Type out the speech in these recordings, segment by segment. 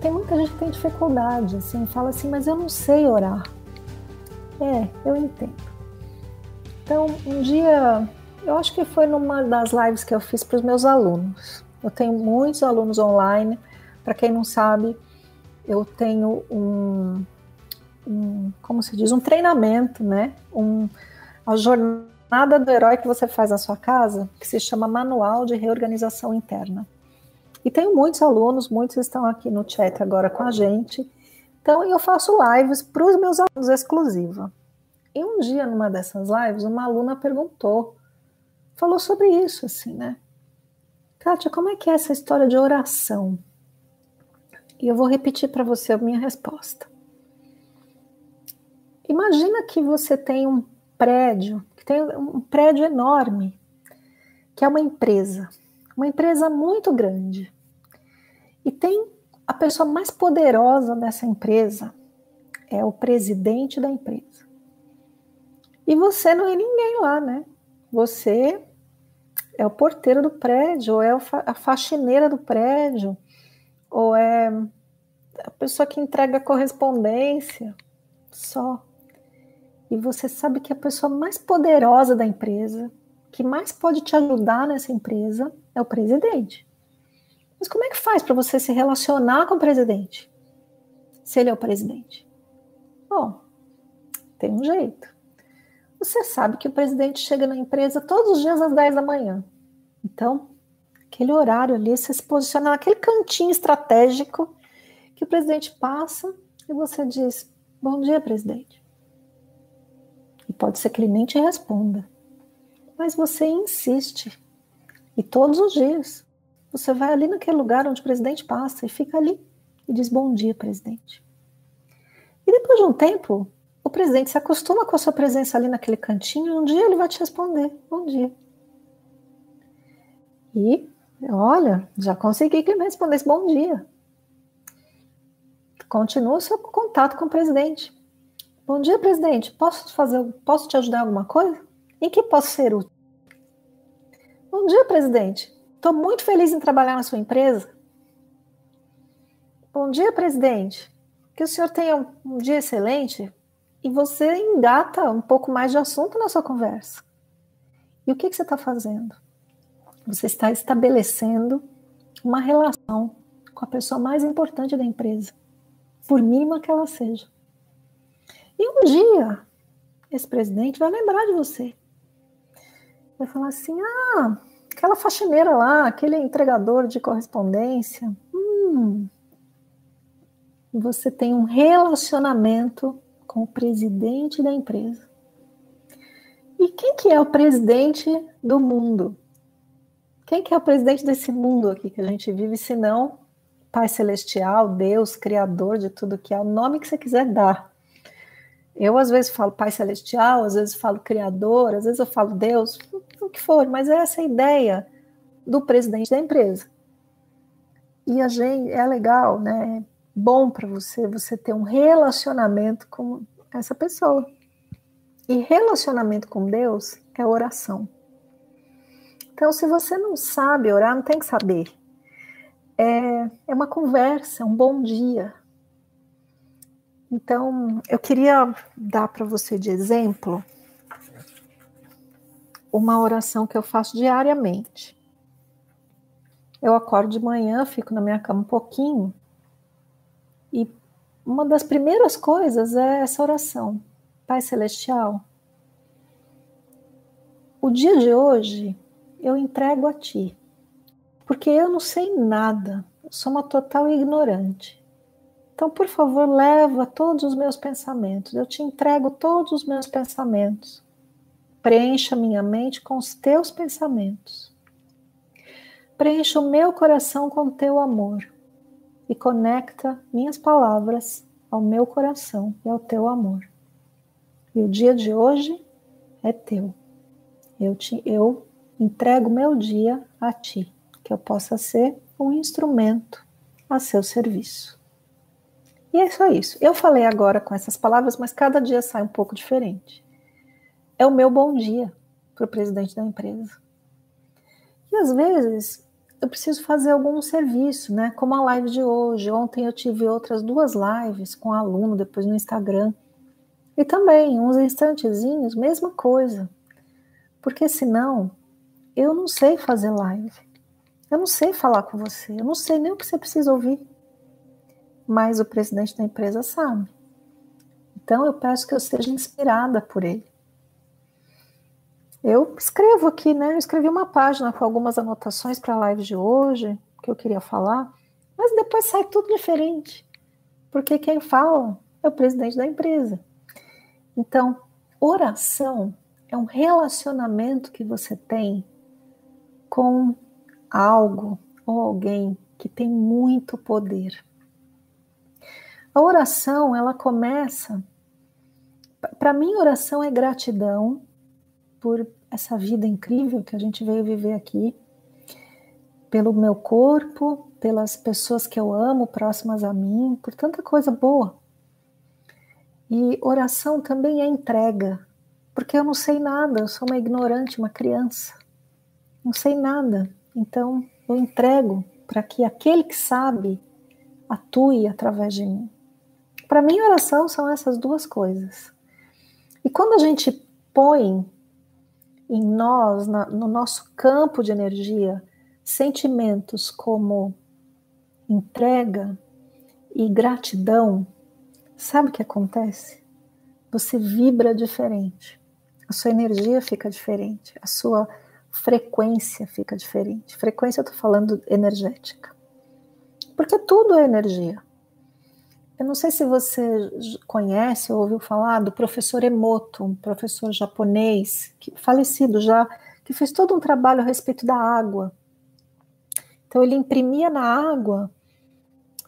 Tem muita gente que tem dificuldade, assim, fala assim, mas eu não sei orar. É, eu entendo. Então, um dia, eu acho que foi numa das lives que eu fiz para os meus alunos. Eu tenho muitos alunos online. Para quem não sabe, eu tenho um, um, como se diz, um treinamento, né? Um, a jornada do herói que você faz na sua casa, que se chama Manual de Reorganização Interna. E tenho muitos alunos, muitos estão aqui no chat agora com a gente. Então, eu faço lives para os meus alunos exclusiva. E um dia, numa dessas lives, uma aluna perguntou, falou sobre isso, assim, né? Kátia, como é que é essa história de oração? E eu vou repetir para você a minha resposta. Imagina que você tem um prédio, que tem um prédio enorme, que é uma empresa uma empresa muito grande. E tem a pessoa mais poderosa dessa empresa é o presidente da empresa. E você não é ninguém lá, né? Você é o porteiro do prédio, ou é a faxineira do prédio, ou é a pessoa que entrega a correspondência, só. E você sabe que a pessoa mais poderosa da empresa, que mais pode te ajudar nessa empresa, é o presidente. Mas como é que faz para você se relacionar com o presidente? Se ele é o presidente? Bom, tem um jeito. Você sabe que o presidente chega na empresa todos os dias às 10 da manhã. Então, aquele horário ali, você se posiciona naquele cantinho estratégico que o presidente passa e você diz: Bom dia, presidente. E pode ser que ele nem te responda. Mas você insiste e todos os dias você vai ali naquele lugar onde o presidente passa e fica ali e diz bom dia, presidente. E depois de um tempo, o presidente se acostuma com a sua presença ali naquele cantinho, e um dia ele vai te responder bom dia. E olha, já consegui que ele me respondesse bom dia. Continua o seu contato com o presidente. Bom dia, presidente. Posso fazer, posso te ajudar em alguma coisa? Em que posso ser útil? Bom dia, presidente. Estou muito feliz em trabalhar na sua empresa. Bom dia, presidente. Que o senhor tenha um dia excelente e você engata um pouco mais de assunto na sua conversa. E o que, que você está fazendo? Você está estabelecendo uma relação com a pessoa mais importante da empresa, por mínima que ela seja. E um dia, esse presidente vai lembrar de você vai falar assim: ah, aquela faxineira lá, aquele entregador de correspondência. Hum, você tem um relacionamento com o presidente da empresa. E quem que é o presidente do mundo? Quem que é o presidente desse mundo aqui que a gente vive, se não Pai Celestial, Deus, Criador de tudo que é, o nome que você quiser dar. Eu às vezes falo Pai Celestial, às vezes falo Criador, às vezes eu falo Deus, o que for, mas é essa ideia do presidente da empresa. E a gente é legal, né? É bom para você você ter um relacionamento com essa pessoa. E relacionamento com Deus é oração. Então, se você não sabe orar, não tem que saber. É, é uma conversa, um bom dia, então, eu queria dar para você de exemplo uma oração que eu faço diariamente. Eu acordo de manhã, fico na minha cama um pouquinho e uma das primeiras coisas é essa oração. Pai Celestial, o dia de hoje eu entrego a Ti, porque eu não sei nada, sou uma total ignorante. Então, por favor, leva todos os meus pensamentos. Eu te entrego todos os meus pensamentos. Preencha minha mente com os teus pensamentos. Preencha o meu coração com teu amor e conecta minhas palavras ao meu coração e ao teu amor. E o dia de hoje é teu. Eu, te, eu entrego meu dia a ti, que eu possa ser um instrumento a seu serviço. E é só isso. Eu falei agora com essas palavras, mas cada dia sai um pouco diferente. É o meu bom dia para o presidente da empresa. E às vezes eu preciso fazer algum serviço, né? Como a live de hoje. Ontem eu tive outras duas lives com aluno, depois no Instagram. E também, uns instantezinhos, mesma coisa. Porque senão eu não sei fazer live. Eu não sei falar com você. Eu não sei nem o que você precisa ouvir. Mas o presidente da empresa sabe. Então eu peço que eu seja inspirada por ele. Eu escrevo aqui, né? Eu escrevi uma página com algumas anotações para a live de hoje, que eu queria falar, mas depois sai tudo diferente. Porque quem fala é o presidente da empresa. Então, oração é um relacionamento que você tem com algo ou alguém que tem muito poder. A oração, ela começa. Para mim, oração é gratidão por essa vida incrível que a gente veio viver aqui, pelo meu corpo, pelas pessoas que eu amo próximas a mim, por tanta coisa boa. E oração também é entrega, porque eu não sei nada, eu sou uma ignorante, uma criança. Não sei nada. Então, eu entrego para que aquele que sabe atue através de mim. Para mim, oração são essas duas coisas. E quando a gente põe em nós, na, no nosso campo de energia, sentimentos como entrega e gratidão, sabe o que acontece? Você vibra diferente a sua energia fica diferente, a sua frequência fica diferente. Frequência eu estou falando energética. Porque tudo é energia. Eu não sei se você conhece ou ouviu falar do professor Emoto, um professor japonês, que, falecido já, que fez todo um trabalho a respeito da água. Então ele imprimia na água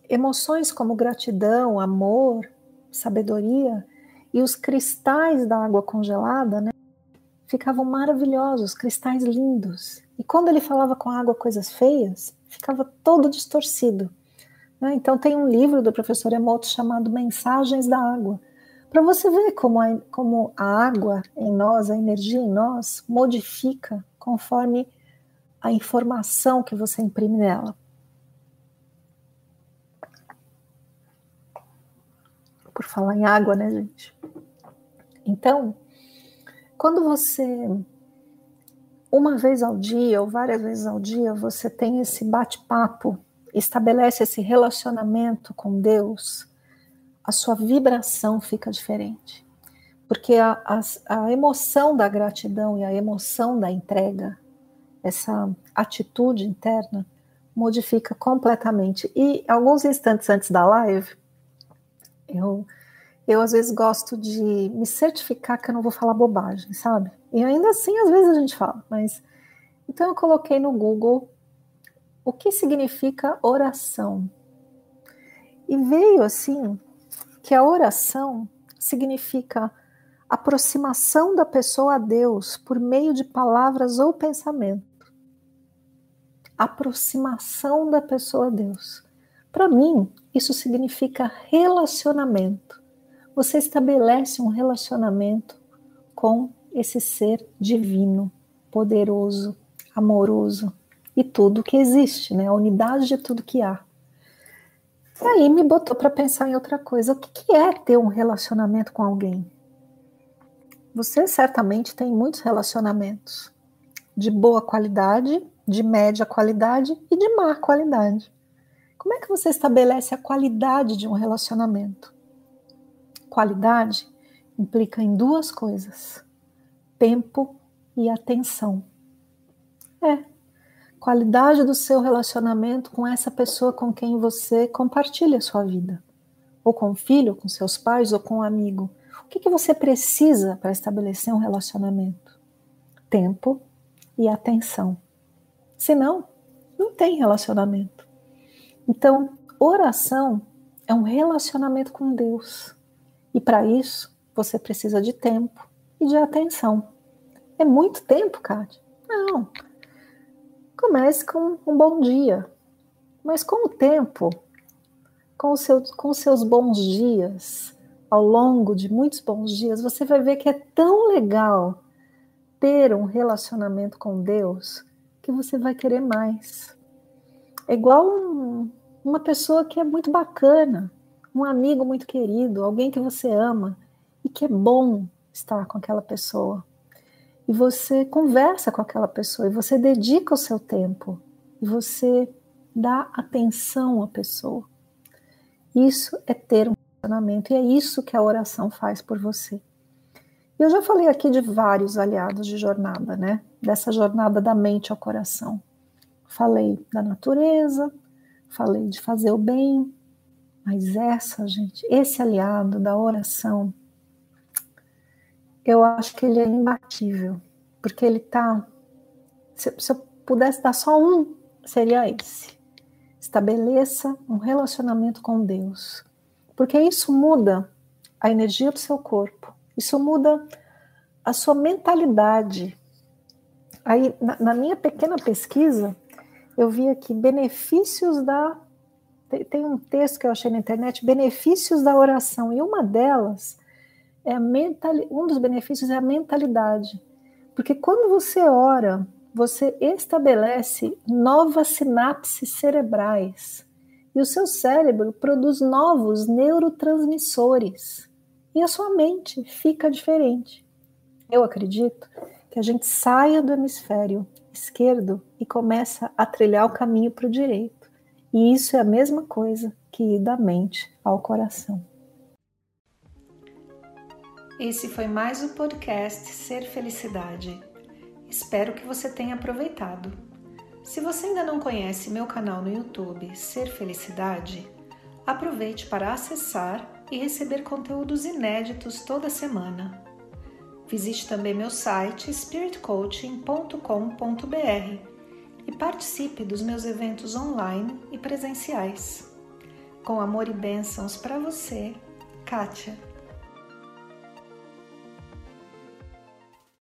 emoções como gratidão, amor, sabedoria, e os cristais da água congelada, né, ficavam maravilhosos, cristais lindos. E quando ele falava com a água coisas feias, ficava todo distorcido. Né? Então tem um livro do professor Emoto chamado Mensagens da Água, para você ver como a, como a água em nós, a energia em nós, modifica conforme a informação que você imprime nela. Por falar em água, né, gente? Então, quando você, uma vez ao dia ou várias vezes ao dia, você tem esse bate-papo, estabelece esse relacionamento com Deus, a sua vibração fica diferente. Porque a, a, a emoção da gratidão e a emoção da entrega, essa atitude interna, modifica completamente. E alguns instantes antes da live, eu eu às vezes gosto de me certificar que eu não vou falar bobagem, sabe? E ainda assim, às vezes a gente fala, mas. Então eu coloquei no Google o que significa oração. E veio assim que a oração significa aproximação da pessoa a Deus por meio de palavras ou pensamento. Aproximação da pessoa a Deus. Para mim, isso significa relacionamento você estabelece um relacionamento com esse ser divino, poderoso, amoroso e tudo que existe, né? A unidade de tudo que há. E aí me botou para pensar em outra coisa. O que, que é ter um relacionamento com alguém? Você certamente tem muitos relacionamentos de boa qualidade, de média qualidade e de má qualidade. Como é que você estabelece a qualidade de um relacionamento? Qualidade implica em duas coisas: tempo e atenção. É. Qualidade do seu relacionamento com essa pessoa com quem você compartilha a sua vida. Ou com o filho, com seus pais, ou com um amigo. O que, que você precisa para estabelecer um relacionamento? Tempo e atenção. Senão, não tem relacionamento. Então, oração é um relacionamento com Deus. E para isso, você precisa de tempo e de atenção. É muito tempo, Kátia? Não. Comece com um bom dia. Mas com o tempo, com os seus, com seus bons dias, ao longo de muitos bons dias, você vai ver que é tão legal ter um relacionamento com Deus que você vai querer mais. É igual um, uma pessoa que é muito bacana, um amigo muito querido, alguém que você ama e que é bom estar com aquela pessoa. E você conversa com aquela pessoa, e você dedica o seu tempo, e você dá atenção à pessoa. Isso é ter um relacionamento, e é isso que a oração faz por você. Eu já falei aqui de vários aliados de jornada, né? Dessa jornada da mente ao coração. Falei da natureza, falei de fazer o bem, mas essa, gente, esse aliado da oração, eu acho que ele é imbatível, porque ele tá. Se, se eu pudesse dar só um, seria esse. Estabeleça um relacionamento com Deus, porque isso muda a energia do seu corpo, isso muda a sua mentalidade. Aí, na, na minha pequena pesquisa, eu vi aqui benefícios da tem um texto que eu achei na internet, benefícios da oração, e uma delas é mental, um dos benefícios é a mentalidade. Porque quando você ora, você estabelece novas sinapses cerebrais e o seu cérebro produz novos neurotransmissores e a sua mente fica diferente. Eu acredito que a gente saia do hemisfério esquerdo e começa a trilhar o caminho para o direito. E isso é a mesma coisa que ir da mente ao coração. Esse foi mais o podcast Ser Felicidade. Espero que você tenha aproveitado. Se você ainda não conhece meu canal no YouTube Ser Felicidade, aproveite para acessar e receber conteúdos inéditos toda semana. Visite também meu site spiritcoaching.com.br e participe dos meus eventos online e presenciais. Com amor e bênçãos para você, Kátia.